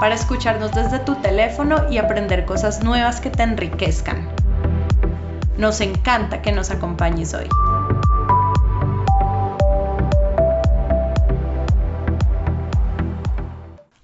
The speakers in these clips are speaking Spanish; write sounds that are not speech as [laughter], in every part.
para escucharnos desde tu teléfono y aprender cosas nuevas que te enriquezcan. Nos encanta que nos acompañes hoy.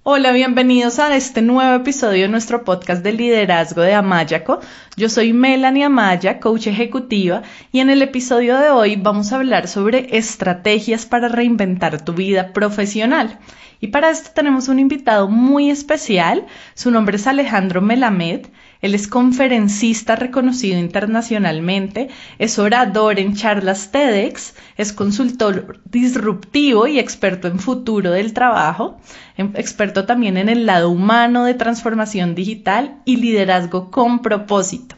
Hola, bienvenidos a este nuevo episodio de nuestro podcast de liderazgo de Amayaco. Yo soy Melanie Amaya, coach ejecutiva, y en el episodio de hoy vamos a hablar sobre estrategias para reinventar tu vida profesional. Y para esto tenemos un invitado muy especial. Su nombre es Alejandro Melamed. Él es conferencista reconocido internacionalmente, es orador en charlas TEDx, es consultor disruptivo y experto en futuro del trabajo, em, experto también en el lado humano de transformación digital y liderazgo con propósito.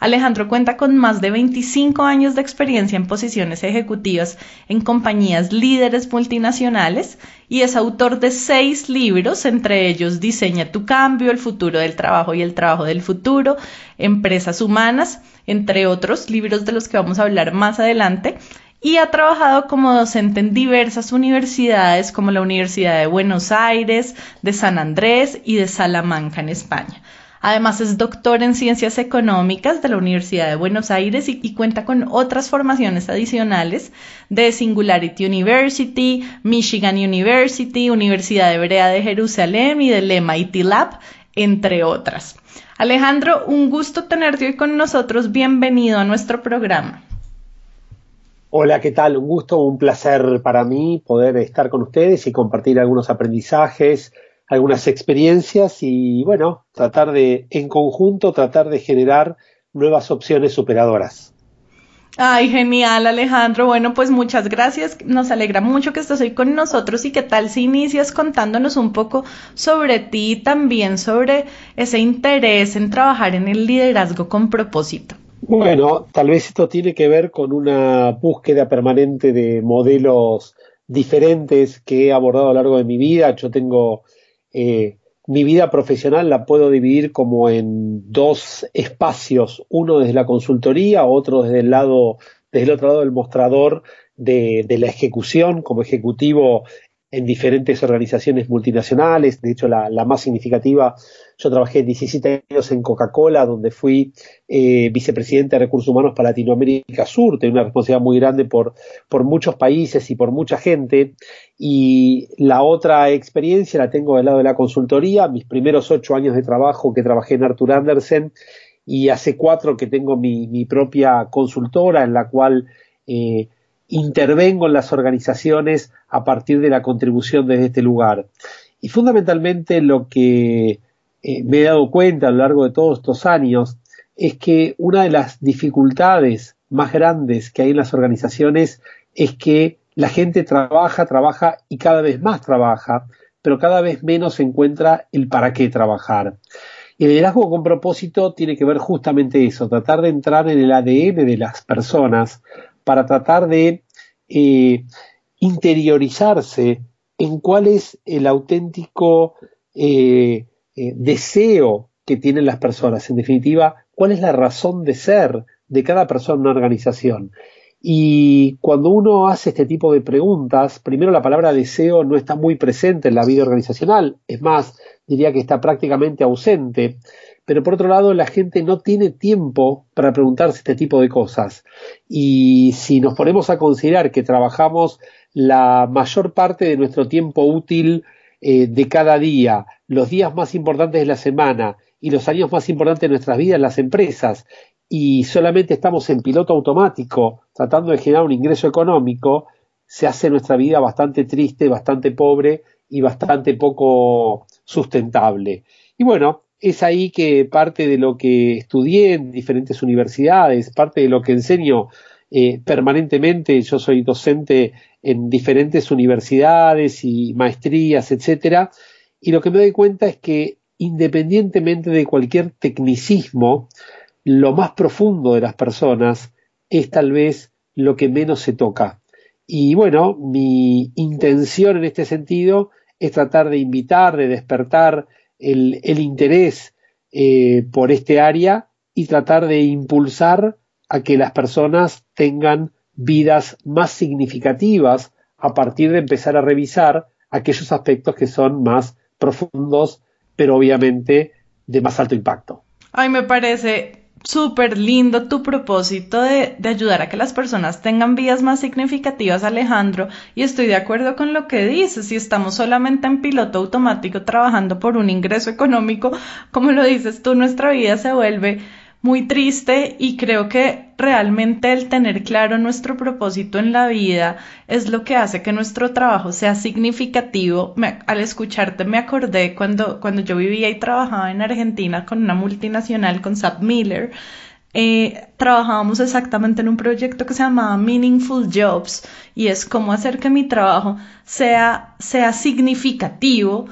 Alejandro cuenta con más de 25 años de experiencia en posiciones ejecutivas en compañías líderes multinacionales y es autor de seis libros, entre ellos Diseña tu cambio, El futuro del trabajo y el trabajo del futuro, Empresas humanas, entre otros libros de los que vamos a hablar más adelante y ha trabajado como docente en diversas universidades como la Universidad de Buenos Aires, de San Andrés y de Salamanca en España. Además es doctor en Ciencias Económicas de la Universidad de Buenos Aires y, cuenta con otras formaciones adicionales de Singularity University, Michigan University, Universidad Hebrea de Jerusalén y del MIT Lab, entre otras. Alejandro, un gusto tenerte hoy con nosotros. Bienvenido a nuestro programa. Hola, ¿qué tal? Un gusto, un placer para mí poder estar con ustedes y compartir algunos aprendizajes, algunas experiencias y bueno, tratar de, en conjunto, tratar de generar nuevas opciones superadoras. Ay, genial, Alejandro. Bueno, pues muchas gracias. Nos alegra mucho que estés hoy con nosotros y qué tal si inicias contándonos un poco sobre ti y también sobre ese interés en trabajar en el liderazgo con propósito. Bueno, tal vez esto tiene que ver con una búsqueda permanente de modelos diferentes que he abordado a lo largo de mi vida. Yo tengo eh, mi vida profesional la puedo dividir como en dos espacios, uno desde la consultoría, otro desde el lado, desde el otro lado del mostrador de, la ejecución como ejecutivo en diferentes organizaciones multinacionales. De hecho, la más significativa yo trabajé 17 años en Coca-Cola, donde fui eh, vicepresidente de Recursos Humanos para Latinoamérica Sur, tenía una responsabilidad muy grande por, por muchos países y por mucha gente. Y la otra experiencia la tengo del lado de la consultoría, mis primeros ocho años de trabajo que trabajé en Arthur Andersen y hace cuatro que tengo mi, mi propia consultora en la cual eh, intervengo en las organizaciones a partir de la contribución desde este lugar. Y fundamentalmente lo que eh, me he dado cuenta a lo largo de todos estos años es que una de las dificultades más grandes que hay en las organizaciones es que la gente trabaja, trabaja y cada vez más trabaja, pero cada vez menos encuentra el para qué trabajar. Y el liderazgo con propósito tiene que ver justamente eso, tratar de entrar en el ADN de las personas para tratar de eh, interiorizarse en cuál es el auténtico eh, eh, deseo que tienen las personas, en definitiva, cuál es la razón de ser de cada persona en una organización. Y cuando uno hace este tipo de preguntas, primero la palabra deseo no está muy presente en la vida organizacional, es más, diría que está prácticamente ausente, pero por otro lado la gente no tiene tiempo para preguntarse este tipo de cosas. Y si nos ponemos a considerar que trabajamos la mayor parte de nuestro tiempo útil eh, de cada día, los días más importantes de la semana y los años más importantes de nuestras vidas, las empresas, y solamente estamos en piloto automático tratando de generar un ingreso económico, se hace nuestra vida bastante triste, bastante pobre y bastante poco sustentable. Y bueno, es ahí que parte de lo que estudié en diferentes universidades, parte de lo que enseño eh, permanentemente, yo soy docente en diferentes universidades y maestrías, etcétera, y lo que me doy cuenta es que independientemente de cualquier tecnicismo, lo más profundo de las personas es tal vez lo que menos se toca. Y bueno, mi intención en este sentido es tratar de invitar, de despertar el, interés eh, por este área y tratar de impulsar a que las personas tengan vidas más significativas a partir de empezar a revisar aquellos aspectos que son más profundos, pero obviamente de más alto impacto. Ay, me parece súper lindo tu propósito de, de, ayudar a que las personas tengan vidas más significativas, Alejandro, y estoy de acuerdo con lo que dices. Si estamos solamente en piloto automático trabajando por un ingreso económico, como lo dices tú, nuestra vida se vuelve muy triste y creo que realmente el tener claro nuestro propósito en la vida es lo que hace que nuestro trabajo sea significativo. al escucharte me acordé cuando, cuando yo vivía y trabajaba en Argentina con una multinacional, con Sap Miller. Eh, trabajábamos exactamente en un proyecto que se llamaba Meaningful Jobs y es cómo hacer que mi trabajo sea, sea significativo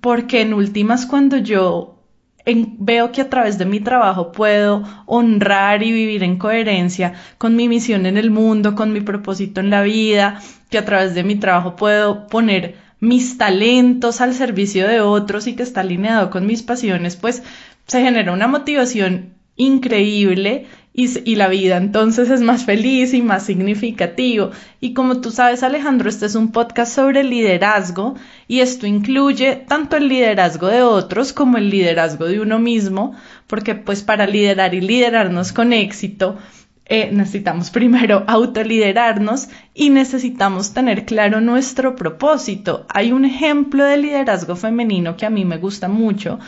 porque en últimas cuando yo veo que a través de mi trabajo puedo honrar y vivir en coherencia con mi misión en el mundo, con mi propósito en la vida, que a través de mi trabajo puedo poner mis talentos al servicio de otros y que está alineado con mis pasiones, pues se genera una motivación increíble y, la vida entonces es más feliz y más significativo. Y como tú sabes, Alejandro, este es un podcast sobre liderazgo y esto incluye tanto el liderazgo de otros como el liderazgo de uno mismo, porque pues para liderar y liderarnos con éxito, eh, necesitamos primero [laughs] autoliderarnos y necesitamos tener claro nuestro propósito. Hay un ejemplo de liderazgo femenino que a mí me gusta mucho,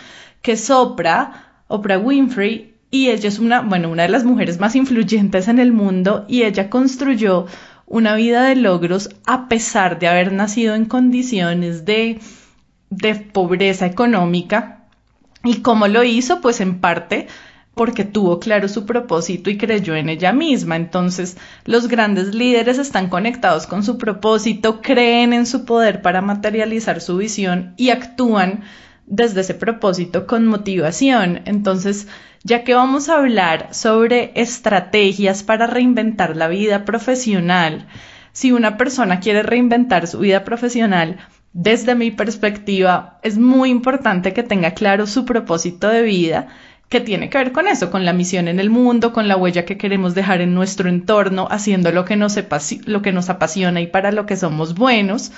que es Oprah, Oprah Winfrey, y ella es una, bueno, una de las mujeres más influyentes en el mundo y ella construyó una vida de logros a pesar de haber nacido en condiciones de, de pobreza económica. ¿Y cómo lo hizo? Pues en parte porque tuvo claro su propósito y creyó en ella misma. Entonces, los grandes líderes están conectados con su propósito, creen en su poder para materializar su visión y actúan desde ese propósito con motivación. Entonces, ya que vamos a hablar sobre estrategias para reinventar la vida profesional. Si una persona quiere reinventar su vida profesional, desde mi perspectiva, es muy importante que tenga claro su propósito de vida, que tiene que ver con eso, con la misión en el mundo, con la huella que queremos dejar en nuestro entorno, haciendo lo que nos, lo que nos apasiona y para lo que somos buenos.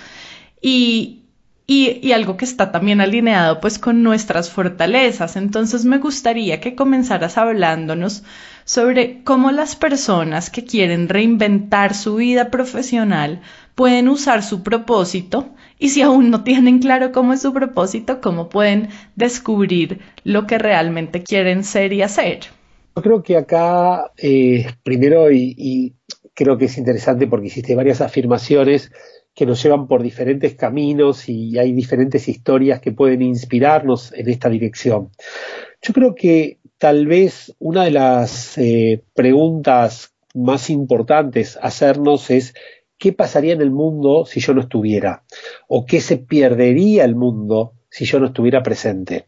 Y, y, algo que está también alineado pues con nuestras fortalezas. Entonces me gustaría que comenzaras hablándonos sobre cómo las personas que quieren reinventar su vida profesional pueden usar su propósito y si aún no tienen claro cómo es su propósito, cómo pueden descubrir lo que realmente quieren ser y hacer. Yo creo que acá, eh, primero, y creo que es interesante porque hiciste varias afirmaciones, que nos llevan por diferentes caminos y hay diferentes historias que pueden inspirarnos en esta dirección. Yo creo que tal vez una de las eh, preguntas más importantes hacernos es ¿qué pasaría en el mundo si yo no estuviera? ¿O qué se perdería el mundo si yo no estuviera presente?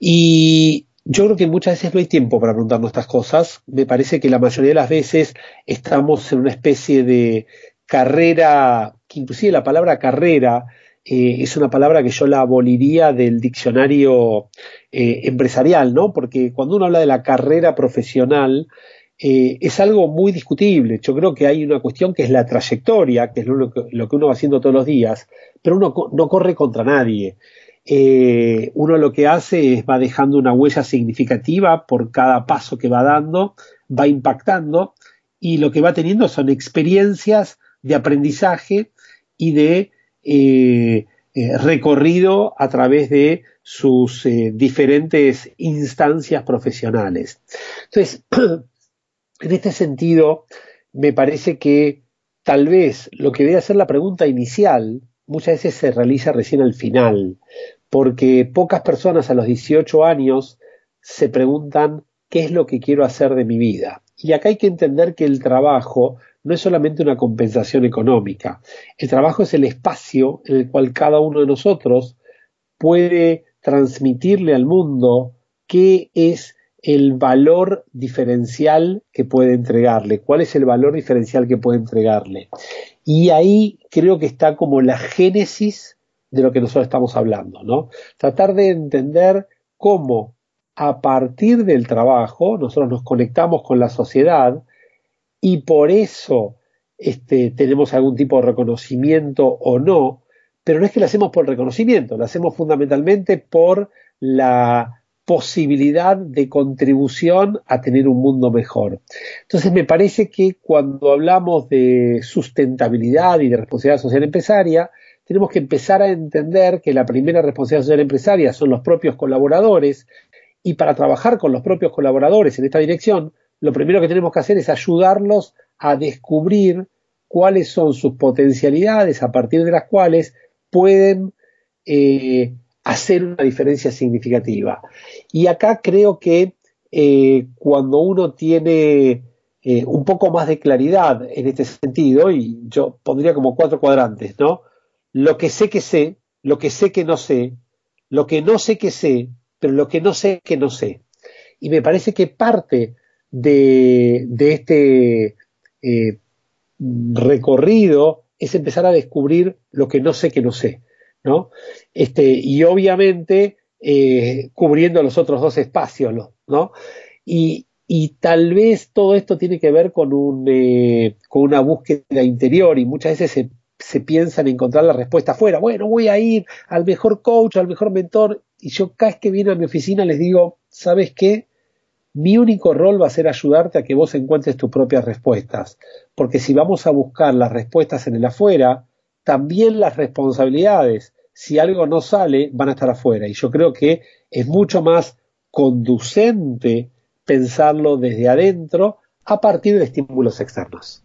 Y yo creo que muchas veces no hay tiempo para preguntarnos estas cosas. Me parece que la mayoría de las veces estamos en una especie de carrera que inclusive la palabra carrera eh, es una palabra que yo la aboliría del diccionario eh, empresarial, ¿no? Porque cuando uno habla de la carrera profesional, eh, es algo muy discutible. Yo creo que hay una cuestión que es la trayectoria, que es lo que, uno va haciendo todos los días, pero uno no corre contra nadie. uno lo que hace es va dejando una huella significativa por cada paso que va dando, va impactando y lo que va teniendo son experiencias de aprendizaje y de eh, eh, recorrido a través de sus eh, diferentes instancias profesionales. Entonces, [clears throat] en este sentido, me parece que tal vez lo que debe ser la pregunta inicial muchas veces se realiza recién al final, porque pocas personas a los 18 años se preguntan qué es lo que quiero hacer de mi vida. Y acá hay que entender que el trabajo no es solamente una compensación económica. El trabajo es el espacio en el cual cada uno de nosotros puede transmitirle al mundo qué es el valor diferencial que puede entregarle, cuál es el valor diferencial que puede entregarle. Y ahí creo que está como la génesis de lo que nosotros estamos hablando, ¿no? Tratar de entender cómo a partir del trabajo nosotros nos conectamos con la sociedad y por eso este, tenemos algún tipo de reconocimiento o no, pero no es que lo hacemos por reconocimiento, lo hacemos fundamentalmente por la posibilidad de contribución a tener un mundo mejor. Entonces me parece que cuando hablamos de sustentabilidad y de responsabilidad social empresaria, tenemos que empezar a entender que la primera responsabilidad social empresaria son los propios colaboradores y para trabajar con los propios colaboradores en esta dirección, lo primero que tenemos que hacer es ayudarlos a descubrir cuáles son sus potencialidades a partir de las cuales pueden eh, hacer una diferencia significativa. Y acá creo que eh, cuando uno tiene eh, un poco más de claridad en este sentido, y yo pondría como cuatro cuadrantes, ¿no? Lo que sé que sé, lo que sé que no sé, lo que no sé que sé, pero lo que no sé que no sé. Y me parece que parte de, este eh, recorrido es empezar a descubrir lo que no sé que no sé. ¿no? Este, y obviamente eh, cubriendo los otros dos espacios, ¿no? Y, tal vez todo esto tiene que ver con, un, eh, con una búsqueda interior y muchas veces se, se piensa en encontrar la respuesta afuera. Bueno, voy a ir al mejor coach, al mejor mentor y yo cada vez que viene a mi oficina les digo, ¿sabes qué? Mi único rol va a ser ayudarte a que vos encuentres tus propias respuestas, porque si vamos a buscar las respuestas en el afuera, también las responsabilidades, si algo no sale, van a estar afuera. Y yo creo que es mucho más conducente pensarlo desde adentro a partir de estímulos externos.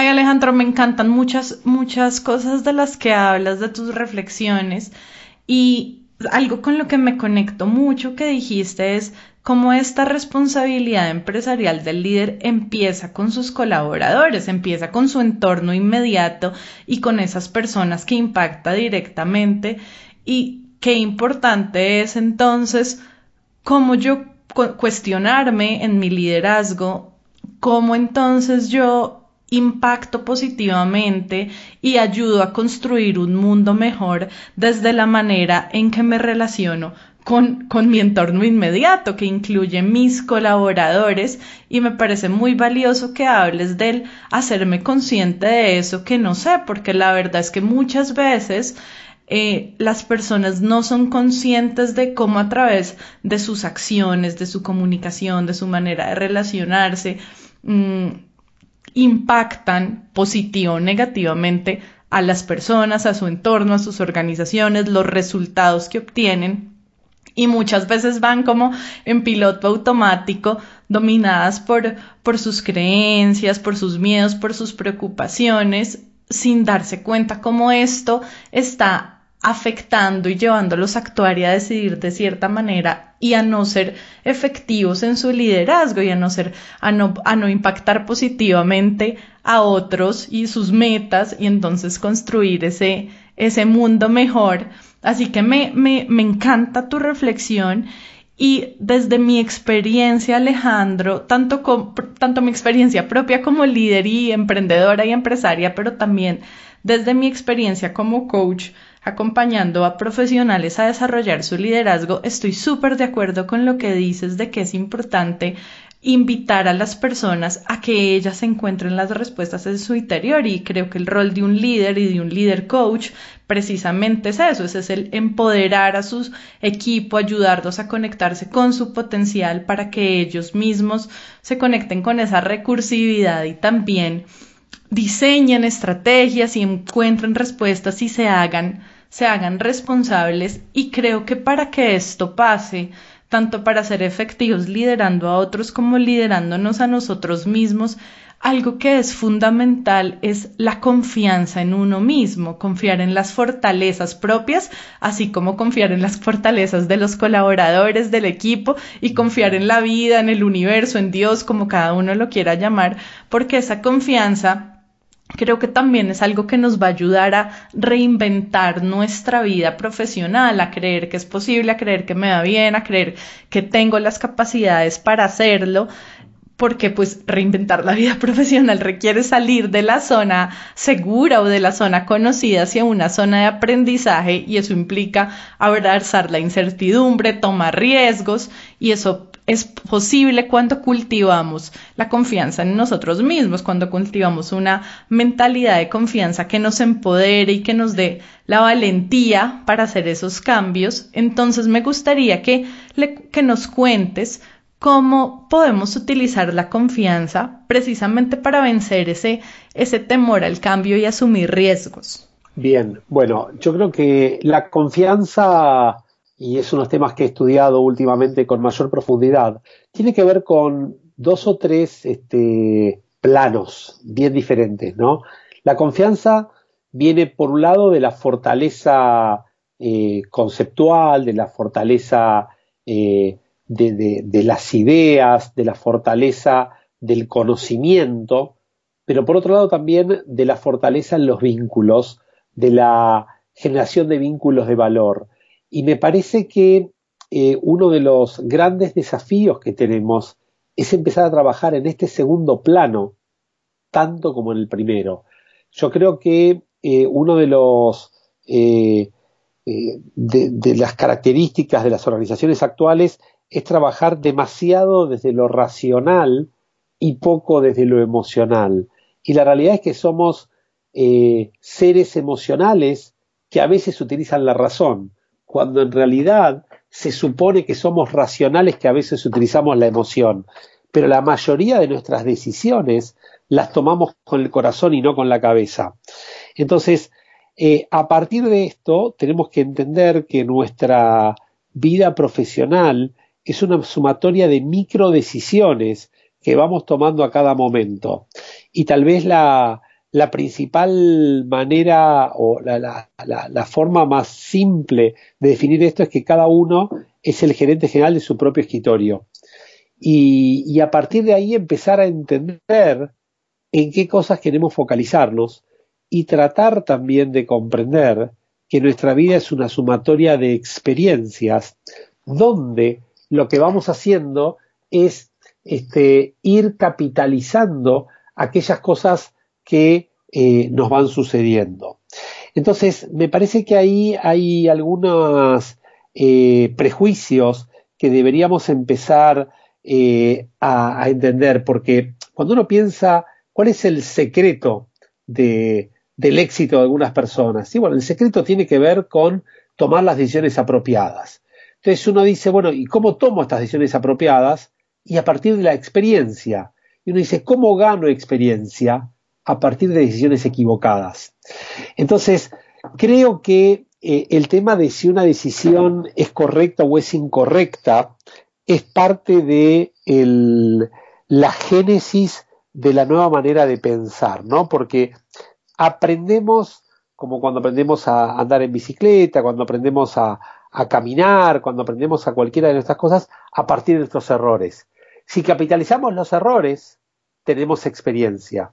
Ay Alejandro, me encantan muchas, muchas cosas de las que hablas, de tus reflexiones. Y algo con lo que me conecto mucho que dijiste es cómo esta responsabilidad empresarial del líder empieza con sus colaboradores, empieza con su entorno inmediato y con esas personas que impacta directamente. Y qué importante es entonces cómo yo cuestionarme en mi liderazgo, cómo entonces yo impacto positivamente y ayudo a construir un mundo mejor desde la manera en que me relaciono con, con, mi entorno inmediato, que incluye mis colaboradores, y me parece muy valioso que hables del hacerme consciente de eso que no sé, porque la verdad es que muchas veces eh, las personas no son conscientes de cómo a través de sus acciones, de su comunicación, de su manera de relacionarse, mm, impactan positivo o negativamente a las personas, a su entorno, a sus organizaciones, los resultados que obtienen. Y muchas veces van como en piloto automático, dominadas por, por sus creencias, por sus miedos, por sus preocupaciones, sin darse cuenta cómo esto está afectando y llevándolos a actuar y a decidir de cierta manera y a no ser efectivos en su liderazgo y a no ser a no, a no impactar positivamente a otros y sus metas y entonces construir ese, ese mundo mejor. Así que me, me, me encanta tu reflexión y desde mi experiencia, Alejandro, tanto, tanto mi experiencia propia como líder y emprendedora y empresaria, pero también desde mi experiencia como coach, acompañando a profesionales a desarrollar su liderazgo, estoy súper de acuerdo con lo que dices de que es importante invitar a las personas a que ellas encuentren las respuestas en su interior y creo que el rol de un líder y de un líder coach precisamente es eso, es el empoderar a su equipo, ayudarlos a conectarse con su potencial para que ellos mismos se conecten con esa recursividad y también diseñen estrategias y encuentren respuestas y se hagan, se hagan responsables. Y creo que para que esto pase, tanto para ser efectivos liderando a otros como liderándonos a nosotros mismos, algo que es fundamental es la confianza en uno mismo, confiar en las fortalezas propias, así como confiar en las fortalezas de los colaboradores del equipo y confiar en la vida, en el universo, en Dios, como cada uno lo quiera llamar, porque esa confianza creo que también es algo que nos va a ayudar a reinventar nuestra vida profesional, a creer que es posible, a creer que me va bien, a creer que tengo las capacidades para hacerlo porque pues reinventar la vida [laughs] profesional requiere salir de la zona segura o de la zona conocida hacia una zona de aprendizaje y eso implica abrazar la incertidumbre, tomar riesgos y eso es posible cuando cultivamos la confianza en nosotros mismos, cuando cultivamos una mentalidad de confianza que nos empodere y que nos dé la valentía para hacer esos cambios. Entonces me gustaría que, nos cuentes cómo podemos utilizar la confianza precisamente para vencer ese temor al cambio y asumir riesgos. Bien, bueno, yo creo que la confianza y es unos temas que he estudiado últimamente con mayor profundidad, tiene que ver con dos o tres este, planos bien diferentes, ¿no? La confianza viene por un lado de la fortaleza eh, conceptual, de la fortaleza eh, de, de, las ideas, de la fortaleza del conocimiento, pero por otro lado también de la fortaleza en los vínculos, de la generación de vínculos de valor. Y me parece que eh, uno de los grandes desafíos que tenemos es empezar a trabajar en este segundo plano, tanto como en el primero. Yo creo que eh, uno de los eh, de, las características de las organizaciones actuales es trabajar demasiado desde lo racional y poco desde lo emocional. Y la realidad es que somos seres emocionales que a veces utilizan la razón cuando en realidad se supone que somos racionales que a veces utilizamos la emoción, pero la mayoría de nuestras decisiones las tomamos con el corazón y no con la cabeza. Entonces, eh, a partir de esto, tenemos que entender que nuestra vida profesional es una sumatoria de micro decisiones que vamos tomando a cada momento. Y tal vez la, la principal manera o la, forma más simple de definir esto es que cada uno es el gerente general de su propio escritorio. Y, y, a partir de ahí empezar a entender en qué cosas queremos focalizarnos y tratar también de comprender que nuestra vida es una sumatoria de experiencias donde lo que vamos haciendo es este, ir capitalizando aquellas cosas que eh, nos van sucediendo. Entonces, me parece que ahí hay algunos eh, prejuicios que deberíamos empezar eh, a, entender, porque cuando uno piensa cuál es el secreto de, del éxito de algunas personas, ¿sí? bueno, el secreto tiene que ver con tomar las decisiones apropiadas. Entonces uno dice, bueno, ¿y cómo tomo estas decisiones apropiadas? Y a partir de la experiencia. Y uno dice, ¿cómo gano experiencia? A partir de decisiones equivocadas. Entonces, creo que eh, el tema de si una decisión es correcta o es incorrecta es parte de la génesis de la nueva manera de pensar, ¿no? Porque aprendemos, como cuando aprendemos a andar en bicicleta, cuando aprendemos a, a caminar, cuando aprendemos a cualquiera de nuestras cosas, a partir de nuestros errores. Si capitalizamos los errores, tenemos experiencia.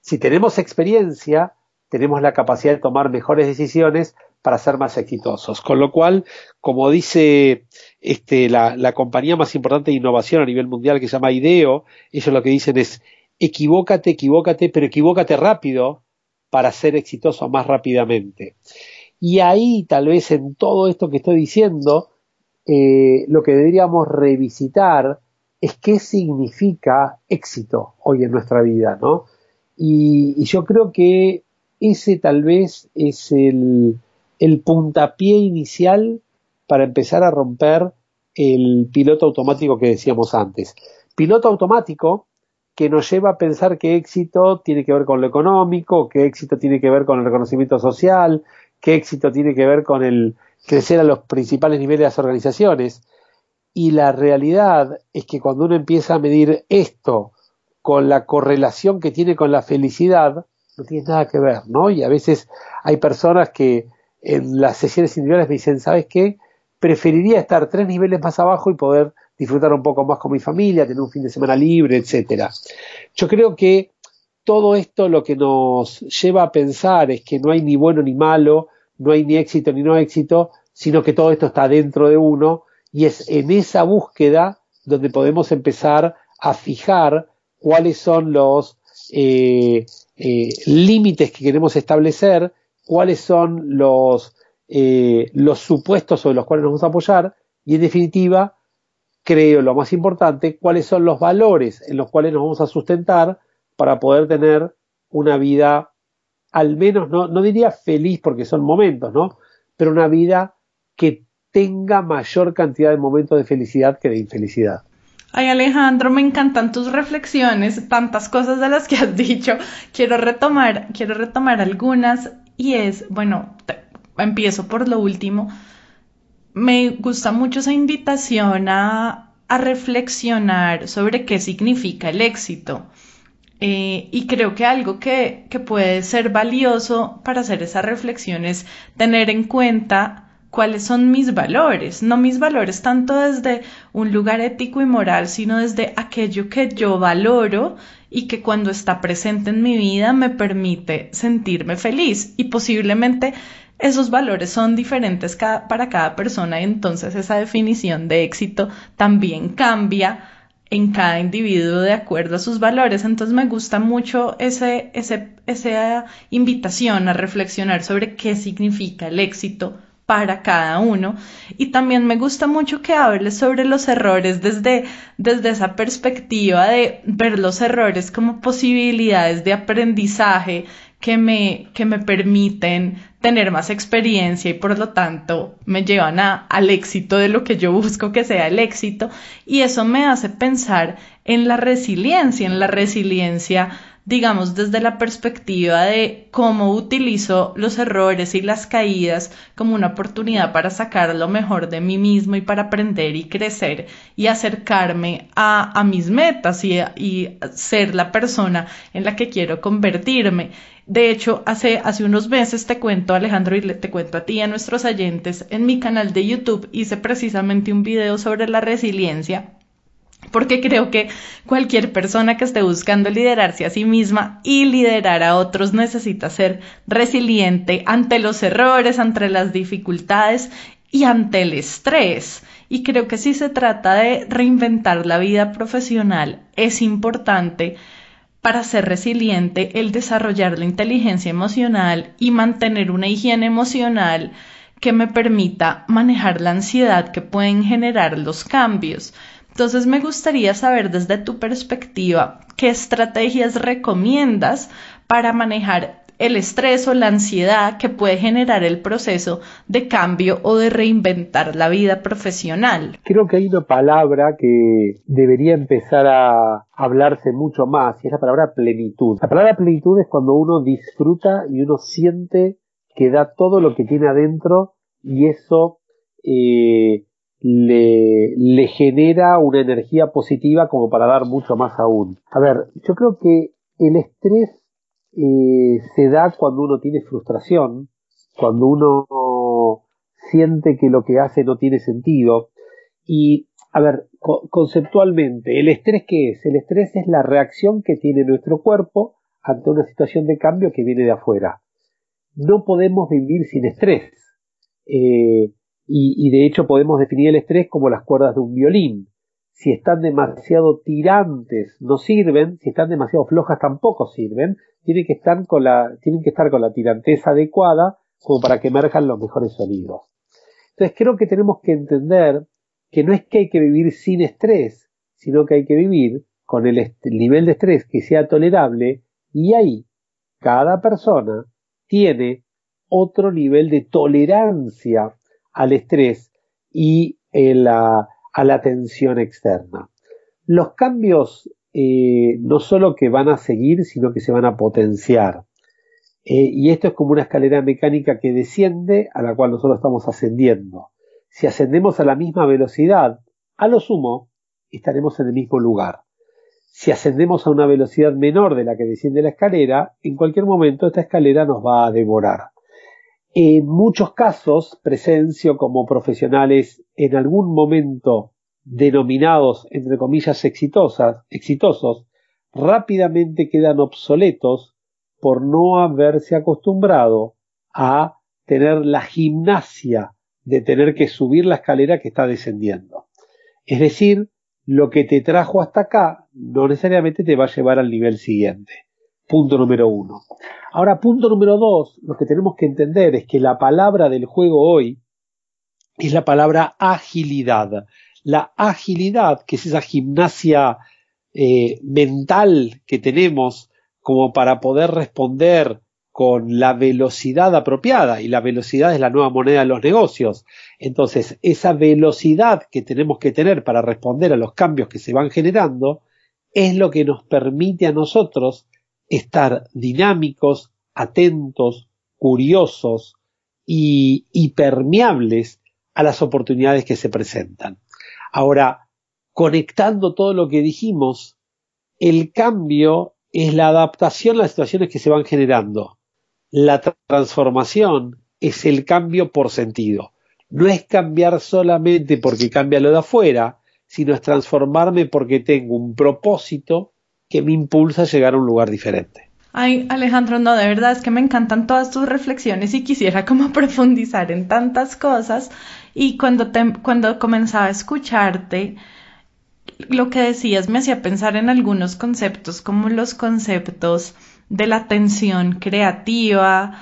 Si tenemos experiencia, tenemos la capacidad de tomar mejores decisiones para ser más exitosos. Con lo cual, como dice este, la, compañía más importante de innovación a nivel mundial que se llama IDEO, ellos lo que dicen es equivócate, equivócate, pero equivócate rápido para ser exitoso más rápidamente. Y ahí, tal vez en todo esto que estoy diciendo, eh, lo que deberíamos revisitar es qué significa éxito hoy en nuestra vida, ¿no? Y, yo creo que ese tal vez es el, puntapié inicial para empezar a romper el piloto automático que decíamos antes. Piloto automático que nos lleva a pensar que éxito tiene que ver con lo económico, que éxito tiene que ver con el reconocimiento social, que éxito tiene que ver con el crecer a los principales niveles de las organizaciones. Y la realidad es que cuando uno empieza a medir esto con la correlación que tiene con la felicidad, no tiene nada que ver, ¿no? Y a veces hay personas que en las sesiones individuales me dicen, ¿sabes qué? Preferiría estar tres niveles más abajo y poder disfrutar un poco más con mi familia, tener un fin de semana libre, etcétera. Yo creo que todo esto lo que nos lleva a pensar es que no hay ni bueno ni malo, no hay ni éxito ni no éxito, sino que todo esto está dentro de uno y es en esa búsqueda donde podemos empezar a fijar cuáles son los eh, eh, límites que queremos establecer, cuáles son los, eh, los supuestos sobre los cuales nos vamos a apoyar y en definitiva creo lo más importante, cuáles son los valores en los cuales nos vamos a sustentar para poder tener una vida, al menos, no, no diría feliz porque son momentos, ¿no? Pero una vida que tenga mayor cantidad de momentos de felicidad que de infelicidad. Ay Alejandro, me encantan tus reflexiones, tantas cosas de las que has [laughs] dicho. Quiero retomar, quiero retomar algunas y es, bueno, empiezo por lo último me gusta mucho esa invitación a, reflexionar sobre qué significa el éxito. Eh, y creo que algo que, que, puede ser valioso para hacer esa reflexión es tener en cuenta cuáles son mis valores, no mis valores tanto desde un lugar ético y moral, sino desde aquello que yo valoro y que cuando está presente en mi vida me permite sentirme feliz y posiblemente esos valores son diferentes para cada persona y entonces esa definición de éxito también cambia en cada individuo de acuerdo a sus valores. Entonces me gusta mucho ese, ese, esa invitación a reflexionar sobre qué significa el éxito para cada uno. Y también me gusta mucho que hables sobre los errores desde, desde esa perspectiva de ver los errores como posibilidades de aprendizaje que me, que me permiten tener más experiencia y por lo tanto me llevan a, al éxito de lo que yo busco que sea el éxito y eso me hace pensar en la resiliencia, en la resiliencia digamos, desde la perspectiva de cómo utilizo los errores y las caídas como una oportunidad para sacar lo mejor de mí mismo y para aprender y crecer y acercarme a, a mis metas y, ser la persona en la que quiero convertirme. De hecho, hace, hace unos meses te cuento, Alejandro, y te cuento a ti y a nuestros oyentes, en mi canal de YouTube hice precisamente un video sobre la resiliencia porque creo que cualquier persona que esté buscando liderarse a sí misma y liderar a otros necesita ser resiliente ante los errores, ante las dificultades y ante el estrés. Y creo que si se trata de reinventar la vida profesional, es importante para ser resiliente el desarrollar la inteligencia emocional y mantener una higiene emocional que me permita manejar la ansiedad que pueden generar los cambios. Entonces me gustaría saber desde tu perspectiva qué estrategias recomiendas para manejar el estrés o la ansiedad que puede generar el proceso de cambio o de reinventar la vida profesional. Creo que hay una palabra que debería empezar a hablarse mucho más y es la palabra plenitud. La palabra plenitud es cuando uno disfruta y uno siente que da todo lo que tiene adentro y eso eh, le, le genera una energía positiva como para dar mucho más aún. A ver, yo creo que el estrés eh, se da cuando uno tiene frustración, cuando uno siente que lo que hace no tiene sentido. Y, a ver, conceptualmente, ¿el estrés qué es? El estrés es la reacción que tiene nuestro cuerpo ante una situación de cambio que viene de afuera. No podemos vivir sin estrés. Eh, y, de hecho podemos definir el estrés como las cuerdas de un violín. Si están demasiado tirantes no sirven, si están demasiado flojas tampoco sirven, tienen que estar con la, tienen que estar con la tiranteza adecuada como para que emerjan los mejores sonidos. Entonces creo que tenemos que entender que no es que hay que vivir sin estrés, sino que hay que vivir con el nivel de estrés que sea tolerable y ahí cada persona tiene otro nivel de tolerancia al estrés y a la tensión externa. Los cambios eh, no solo que van a seguir, sino que se van a potenciar. Eh, y esto es como una escalera mecánica que desciende a la cual nosotros estamos ascendiendo. Si ascendemos a la misma velocidad, a lo sumo, estaremos en el mismo lugar. Si ascendemos a una velocidad menor de la que desciende la escalera, en cualquier momento esta escalera nos va a devorar. En muchos casos, presencio como profesionales en algún momento denominados, entre comillas, exitosas, exitosos, rápidamente quedan obsoletos por no haberse acostumbrado a tener la gimnasia de tener que subir la escalera que está descendiendo. Es decir, lo que te trajo hasta acá no necesariamente te va a llevar al nivel siguiente. Punto número uno. Ahora, punto número dos, lo que tenemos que entender es que la palabra del juego hoy es la palabra agilidad. La agilidad, que es esa gimnasia eh, mental que tenemos como para poder responder con la velocidad apropiada y la velocidad es la nueva moneda de los negocios. Entonces, esa velocidad que tenemos que tener para responder a los cambios que se van generando es lo que nos permite a nosotros estar dinámicos, atentos, curiosos y, y permeables a las oportunidades que se presentan. Ahora, conectando todo lo que dijimos, el cambio es la adaptación a las situaciones que se van generando. La transformación es el cambio por sentido. No es cambiar solamente porque cambia lo de afuera, sino es transformarme porque tengo un propósito que me impulsa a llegar a un lugar diferente. Ay, Alejandro, no, de verdad es que me encantan todas tus reflexiones y quisiera como [laughs] profundizar en tantas cosas. Y cuando, te, cuando comenzaba a escucharte, lo que decías me hacía pensar en algunos conceptos como los conceptos de la atención creativa,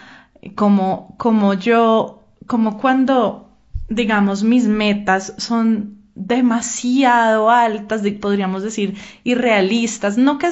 como, como yo, como cuando, digamos, mis metas son demasiado altas, podríamos decir, irrealistas, no que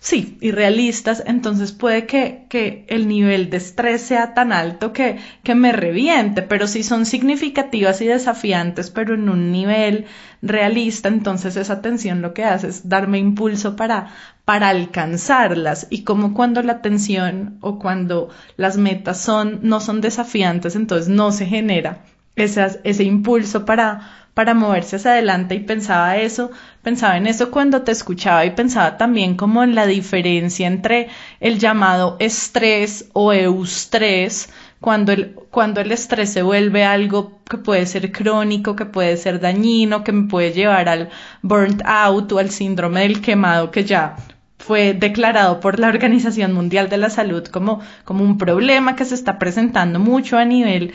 sí, irrealistas, entonces puede que, que, el nivel de estrés sea tan alto que, que me reviente, pero si son significativas y desafiantes, pero en un nivel realista, entonces esa tensión lo que hace es darme impulso para, para alcanzarlas. Y como cuando la tensión o cuando las metas son, no son desafiantes, entonces no se genera ese impulso para, para moverse hacia adelante y pensaba eso, pensaba en eso cuando te escuchaba y pensaba también como en la diferencia entre el llamado estrés o eustrés, cuando el, cuando el estrés se vuelve algo que puede ser crónico, que puede ser dañino, que me puede llevar al burnt out o al síndrome del quemado que ya fue declarado por la Organización Mundial de la Salud como, como un problema que se está presentando mucho a nivel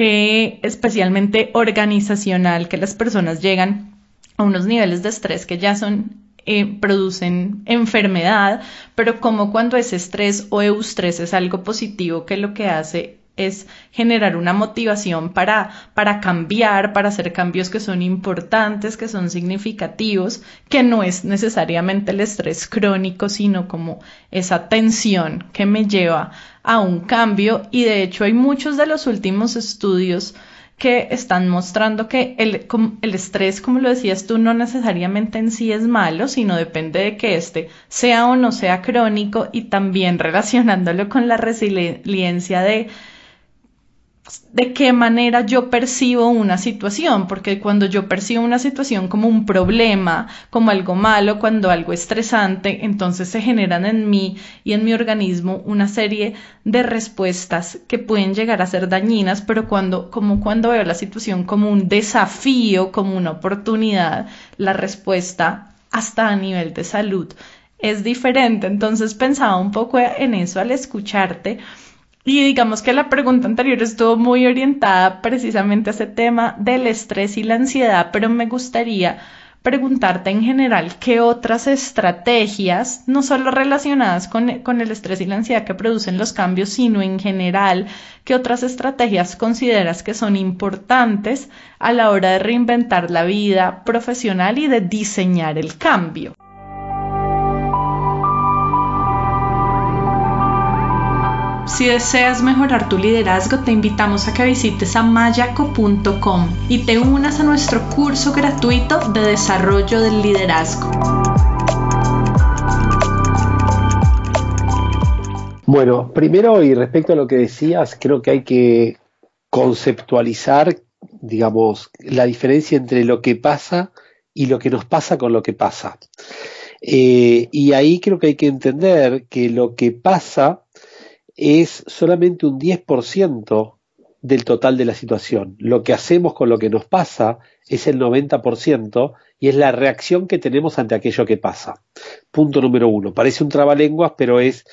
eh, especialmente organizacional, que las personas llegan a unos niveles de estrés que ya son eh, producen enfermedad, pero como cuando ese estrés o eustrés es algo positivo que lo que hace es generar una motivación para, para cambiar, para hacer cambios que son importantes, que son significativos, que no es necesariamente el estrés crónico, sino como esa tensión que me lleva a un cambio. Y de hecho hay muchos de los últimos estudios que están mostrando que el, el, estrés, como lo decías tú, no necesariamente en sí es malo, sino depende de que éste sea o no sea crónico y también [laughs] relacionándolo con la resiliencia de de qué manera yo percibo una situación, porque cuando yo percibo una situación como un problema, como algo malo, cuando algo estresante, entonces se generan en mí y en mi organismo una serie de respuestas que pueden llegar a ser dañinas, pero cuando, como cuando veo la situación como un desafío, como una oportunidad, la respuesta hasta a nivel de salud es diferente. Entonces pensaba un poco en eso al escucharte y digamos que la pregunta anterior estuvo muy orientada precisamente a ese tema del estrés y la ansiedad, pero me gustaría preguntarte en general qué otras estrategias, no solo relacionadas con, el estrés y la ansiedad que producen los cambios, sino en general, qué otras estrategias consideras que son importantes a la hora de reinventar la vida profesional y de diseñar el cambio. Si deseas mejorar tu liderazgo, te invitamos a que visites amayaco.com y te unas a nuestro curso gratuito de desarrollo del liderazgo. Bueno, primero y respecto a lo que decías, creo que hay que conceptualizar, digamos, la diferencia entre lo que pasa y lo que nos pasa con lo que pasa. Eh, y ahí creo que hay que entender que lo que pasa es solamente un 10% del total de la situación. Lo que hacemos con lo que nos pasa es el 90% y es la reacción que tenemos ante aquello que pasa. Punto número uno. Parece un trabalenguas, pero es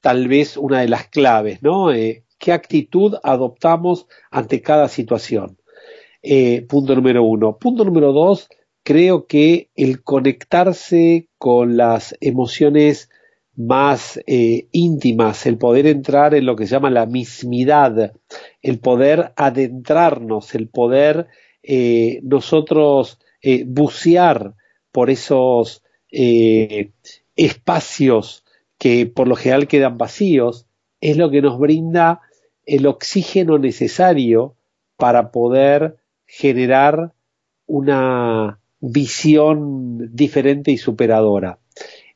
tal vez una de las claves, ¿no? Eh, ¿Qué actitud adoptamos ante cada situación? Eh, punto número uno. Punto número dos, creo que el conectarse con las emociones más eh, íntimas, el poder entrar en lo que se llama la mismidad, el poder adentrarnos, el poder eh, nosotros eh, bucear por esos espacios que por lo general quedan vacíos, es lo que nos brinda el oxígeno necesario para poder generar una visión diferente y superadora.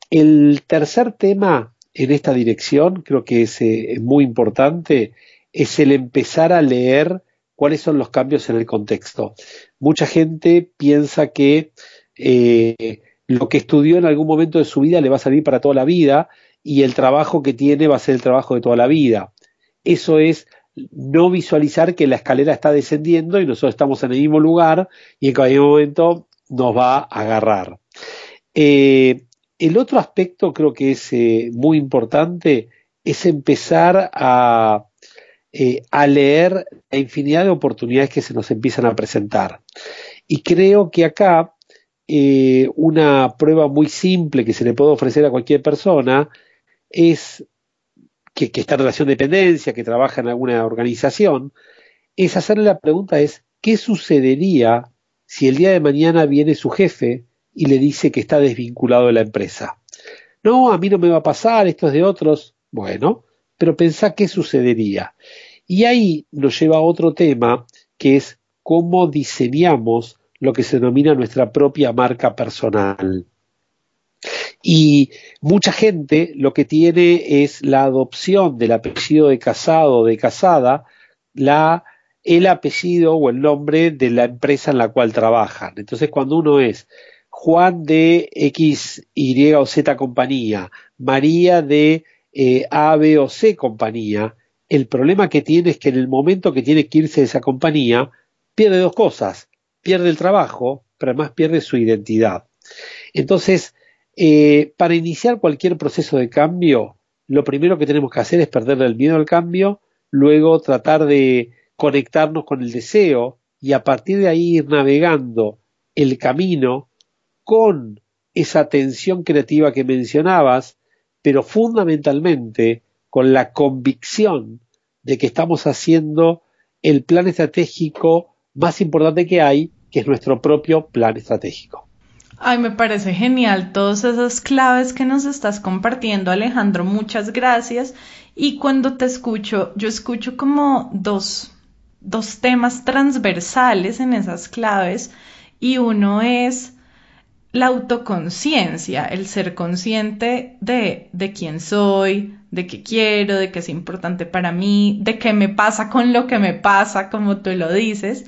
El tercer tema en esta dirección, creo que es eh, muy importante, es el empezar a leer cuáles son los cambios en el contexto. Mucha gente piensa que eh, lo que estudió en algún momento de su vida le va a salir para toda la vida y el trabajo que tiene va a ser el trabajo de toda la vida. Eso es no visualizar que la escalera está descendiendo y nosotros estamos en el mismo lugar y en cualquier momento nos va a agarrar. Eh, el otro aspecto creo que es eh, muy importante es empezar a, eh, a leer la infinidad de oportunidades que se nos empiezan a presentar. Y creo que acá eh, una prueba muy simple que se le puede ofrecer a cualquier persona es que, que, está en relación de dependencia, que trabaja en alguna organización, es hacerle la pregunta es, ¿qué sucedería si el día de mañana viene su jefe y le dice que está desvinculado de la empresa. No, a mí no me va a pasar, esto es de otros. Bueno, pero pensá qué sucedería. Y ahí nos lleva a otro tema, que es cómo diseñamos lo que se denomina nuestra propia marca personal. Y mucha gente lo que tiene es la adopción del apellido de casado o de casada, la, el apellido o el nombre de la empresa en la cual trabajan. Entonces, cuando uno es Juan de X, Y o Z compañía, María de eh, A, B o C compañía, el problema que tiene es que en el momento que tiene que irse de esa compañía, pierde dos cosas, pierde el trabajo, pero además pierde su identidad. Entonces, eh, para iniciar cualquier proceso de cambio, lo primero que tenemos que hacer es perderle el miedo al cambio, luego tratar de conectarnos con el deseo y a partir de ahí ir navegando el camino con esa tensión creativa que mencionabas, pero fundamentalmente con la convicción de que estamos haciendo el plan estratégico más importante que hay, que es nuestro propio plan estratégico. Ay, me parece genial todas esas claves que nos estás compartiendo, Alejandro. Muchas gracias. Y cuando te escucho, yo escucho como dos, dos temas transversales en esas claves y uno es la autoconciencia, el ser consciente de, de quién soy, de qué quiero, de qué es importante para mí, de qué me pasa con lo que me pasa, como tú lo dices.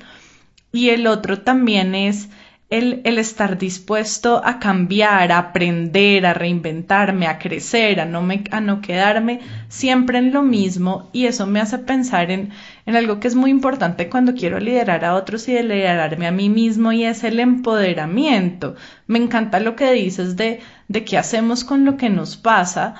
Y el otro también es el, el, estar dispuesto a cambiar, a aprender, a reinventarme, a crecer, a no, me, a no quedarme siempre en lo mismo y eso me hace pensar en, en algo que es muy importante cuando quiero liderar a otros y de liderarme a mí mismo y es el empoderamiento. Me encanta lo que dices de, de qué hacemos con lo que nos pasa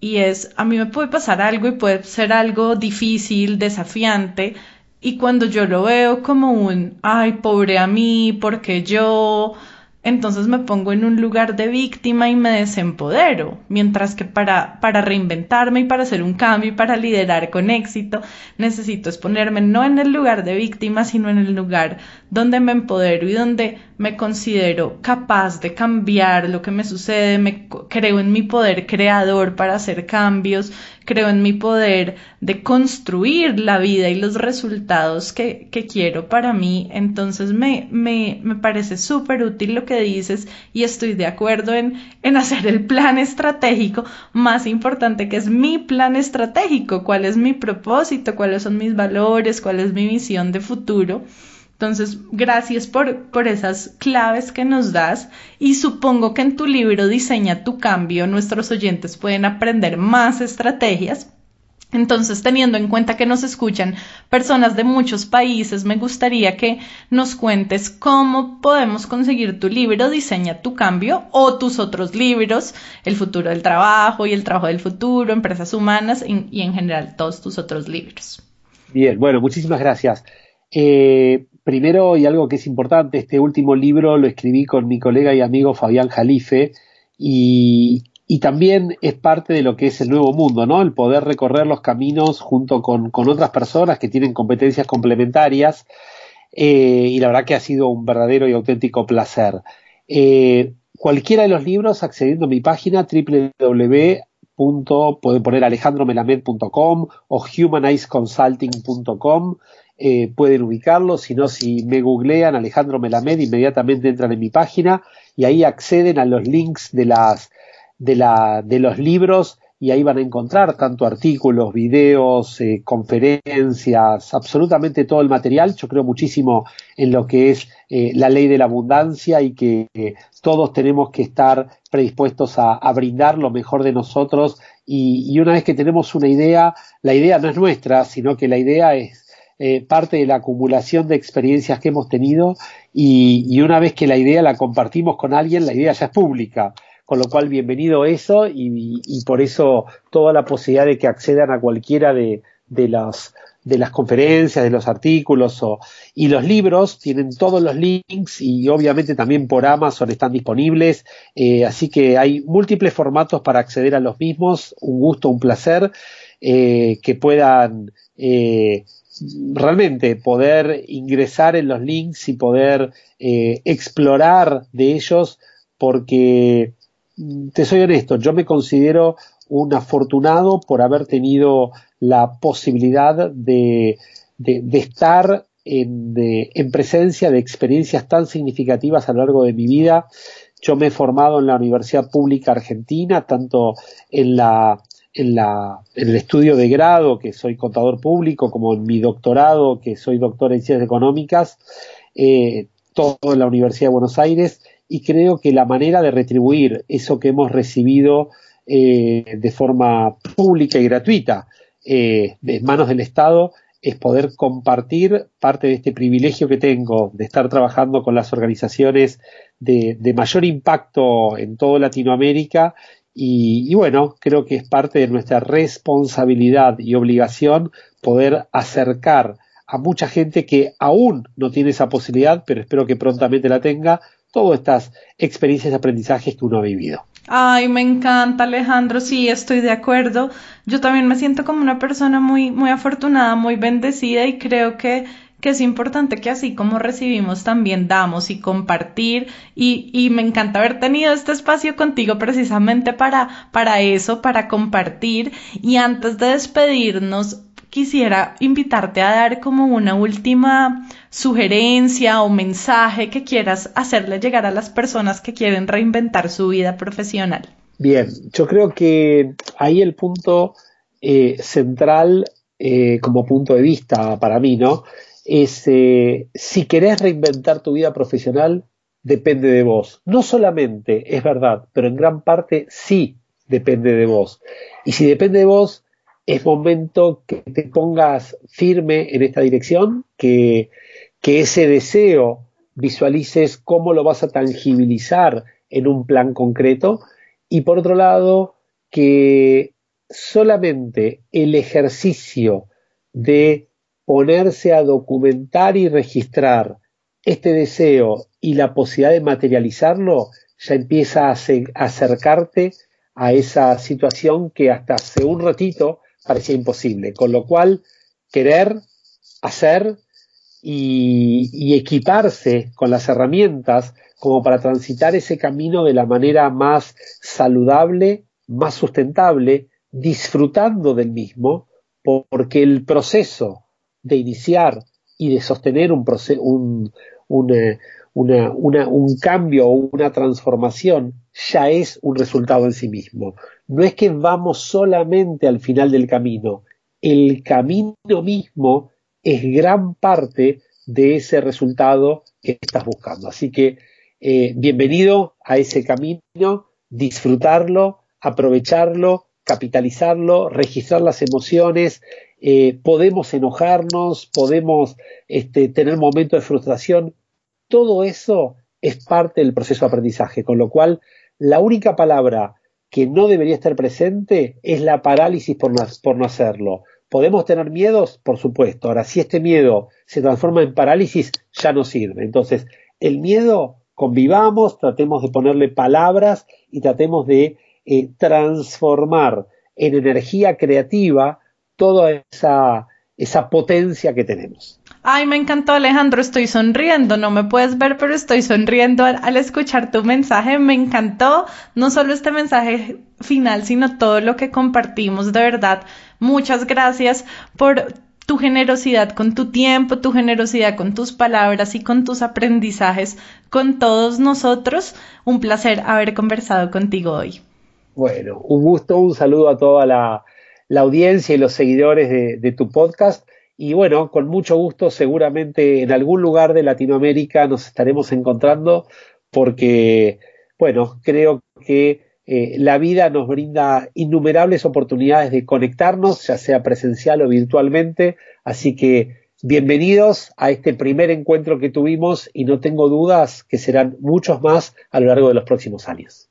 y es, a mí me puede pasar algo y puede ser algo difícil, desafiante, y cuando yo lo veo como un, ay, pobre a mí, porque yo, entonces me pongo en un lugar de víctima y me desempodero, mientras que para, para reinventarme y para hacer un cambio y para liderar con éxito, necesito exponerme no en el lugar de víctima, sino en el lugar donde me empodero y donde me considero capaz de cambiar lo que me sucede, me creo en mi poder creador para hacer cambios, creo en mi poder de construir la vida y los resultados que, que quiero para mí. Entonces me, me, me parece súper útil lo que dices y estoy de acuerdo en, en hacer el plan estratégico más importante que es mi plan estratégico, cuál es mi propósito, cuáles son mis valores, cuál es mi visión de futuro. Entonces, gracias por, por esas claves que nos das y supongo que en tu libro Diseña tu cambio nuestros oyentes pueden aprender más estrategias. Entonces, teniendo en cuenta que nos escuchan personas de muchos países, me gustaría que nos cuentes cómo podemos conseguir tu libro Diseña tu cambio o tus otros libros, El futuro del trabajo y El trabajo del futuro, Empresas humanas y, en general todos tus otros libros. Bien, bueno, muchísimas gracias. Eh, Primero, y algo que es importante, este último libro lo escribí con mi colega y amigo Fabián Jalife y, también es parte de lo que es el nuevo mundo, ¿no? El poder recorrer los caminos junto con, otras personas que tienen competencias complementarias eh, y la verdad que ha sido un verdadero y auténtico placer. Eh, cualquiera de los libros accediendo a mi página www poner alejandromelamed.com o humanizeconsulting.com eh, pueden ubicarlo, si no, si me googlean Alejandro Melamed, inmediatamente entran en mi página y ahí acceden a los links de, las, de, la, de los libros y ahí van a encontrar tanto artículos, videos, eh, conferencias, absolutamente todo el material. Yo creo muchísimo en lo que es eh, la ley de la abundancia y que todos tenemos que estar predispuestos a, brindar lo mejor de nosotros y, una vez que tenemos una idea, la idea no es nuestra, sino que la idea es eh, parte de la acumulación de experiencias que hemos tenido y, una vez que la idea la compartimos con alguien, la idea ya es pública. Con lo cual, bienvenido eso y, por eso toda la posibilidad de que accedan a cualquiera de, las de las conferencias, de los artículos y los libros tienen todos los links y obviamente también por Amazon están disponibles, eh, así que hay múltiples formatos para acceder a los mismos, un gusto, un placer eh, que puedan realmente poder ingresar en los links y poder eh, explorar de ellos porque mm, te soy honesto, yo me considero un afortunado por haber tenido la posibilidad de, de, estar en, en, presencia de experiencias tan significativas a lo largo de mi vida. Yo me he formado en la Universidad Pública Argentina, tanto en la en, el estudio de grado, que soy contador público, como en mi doctorado, que soy doctor en ciencias económicas, eh, todo en la Universidad de Buenos Aires, y creo que la manera de retribuir eso que hemos recibido eh, de forma pública y gratuita eh, de manos del Estado es poder compartir parte de este privilegio que tengo de estar trabajando con las organizaciones de, de mayor impacto en toda Latinoamérica y, bueno, creo que es parte de nuestra responsabilidad y obligación poder acercar a mucha gente que aún no tiene esa posibilidad, pero espero que prontamente la tenga, todas estas experiencias de aprendizaje que uno ha vivido. Ay, me encanta Alejandro, sí, estoy de acuerdo. Yo también me siento como una persona muy, muy afortunada, muy bendecida y creo que que es importante que así como recibimos también damos y compartir y, y, me encanta haber tenido este espacio contigo precisamente para, para eso, para compartir y antes de despedirnos quisiera invitarte a dar como una última sugerencia o mensaje que quieras hacerle llegar a las personas que quieren reinventar su vida profesional. Bien, yo creo que ahí el punto eh, central eh, como punto de vista para mí, ¿no? Si querés reinventar tu vida profesional, depende de vos. No solamente, es verdad, pero en gran parte sí depende de vos. Y si depende de vos, es momento que te pongas firme en esta dirección, que ese deseo visualices cómo lo vas a tangibilizar en un plan concreto. Y por otro lado, que solamente el ejercicio de ponerse a documentar y registrar este deseo y la posibilidad de materializarlo, ya empieza a, acercarte a esa situación que hasta hace un ratito parecía imposible. Con lo cual, querer, hacer y, equiparse con las herramientas como para transitar ese camino de la manera más saludable, más sustentable, disfrutando del mismo, porque el proceso de iniciar y de sostener un, un, un cambio o una transformación ya es un resultado en sí mismo. No es que vamos solamente al final del camino, el camino mismo es gran parte de ese resultado que estás buscando. Así que eh, bienvenido a ese camino, disfrutarlo, aprovecharlo, capitalizarlo, registrar las emociones. Eh, podemos enojarnos, podemos este, tener momentos de frustración. Todo eso es parte del proceso de aprendizaje, con lo cual la única palabra que no debería estar presente es la parálisis por no, hacerlo. ¿Podemos tener miedos? Por supuesto. Ahora, si este miedo se transforma en parálisis, ya no sirve. Entonces, el miedo, convivamos, tratemos de ponerle palabras y tratemos de eh, transformar en energía creativa toda esa, esa potencia que tenemos. Ay, me encantó Alejandro, estoy sonriendo, no me puedes ver, pero estoy sonriendo al, escuchar tu mensaje, me encantó no solo este mensaje final, sino todo lo que compartimos, de verdad. Muchas gracias por tu generosidad con tu tiempo, tu generosidad con tus palabras y con tus aprendizajes con todos nosotros. Un placer haber conversado contigo hoy. Bueno, un gusto, un saludo a toda la, audiencia y los seguidores de tu podcast y bueno, con mucho gusto, seguramente en algún lugar de Latinoamérica nos estaremos encontrando porque, bueno, creo que eh, la vida nos brinda innumerables oportunidades de conectarnos, ya sea presencial o virtualmente. Así que bienvenidos a este primer encuentro que tuvimos y no tengo dudas que serán muchos más a lo largo de los próximos años.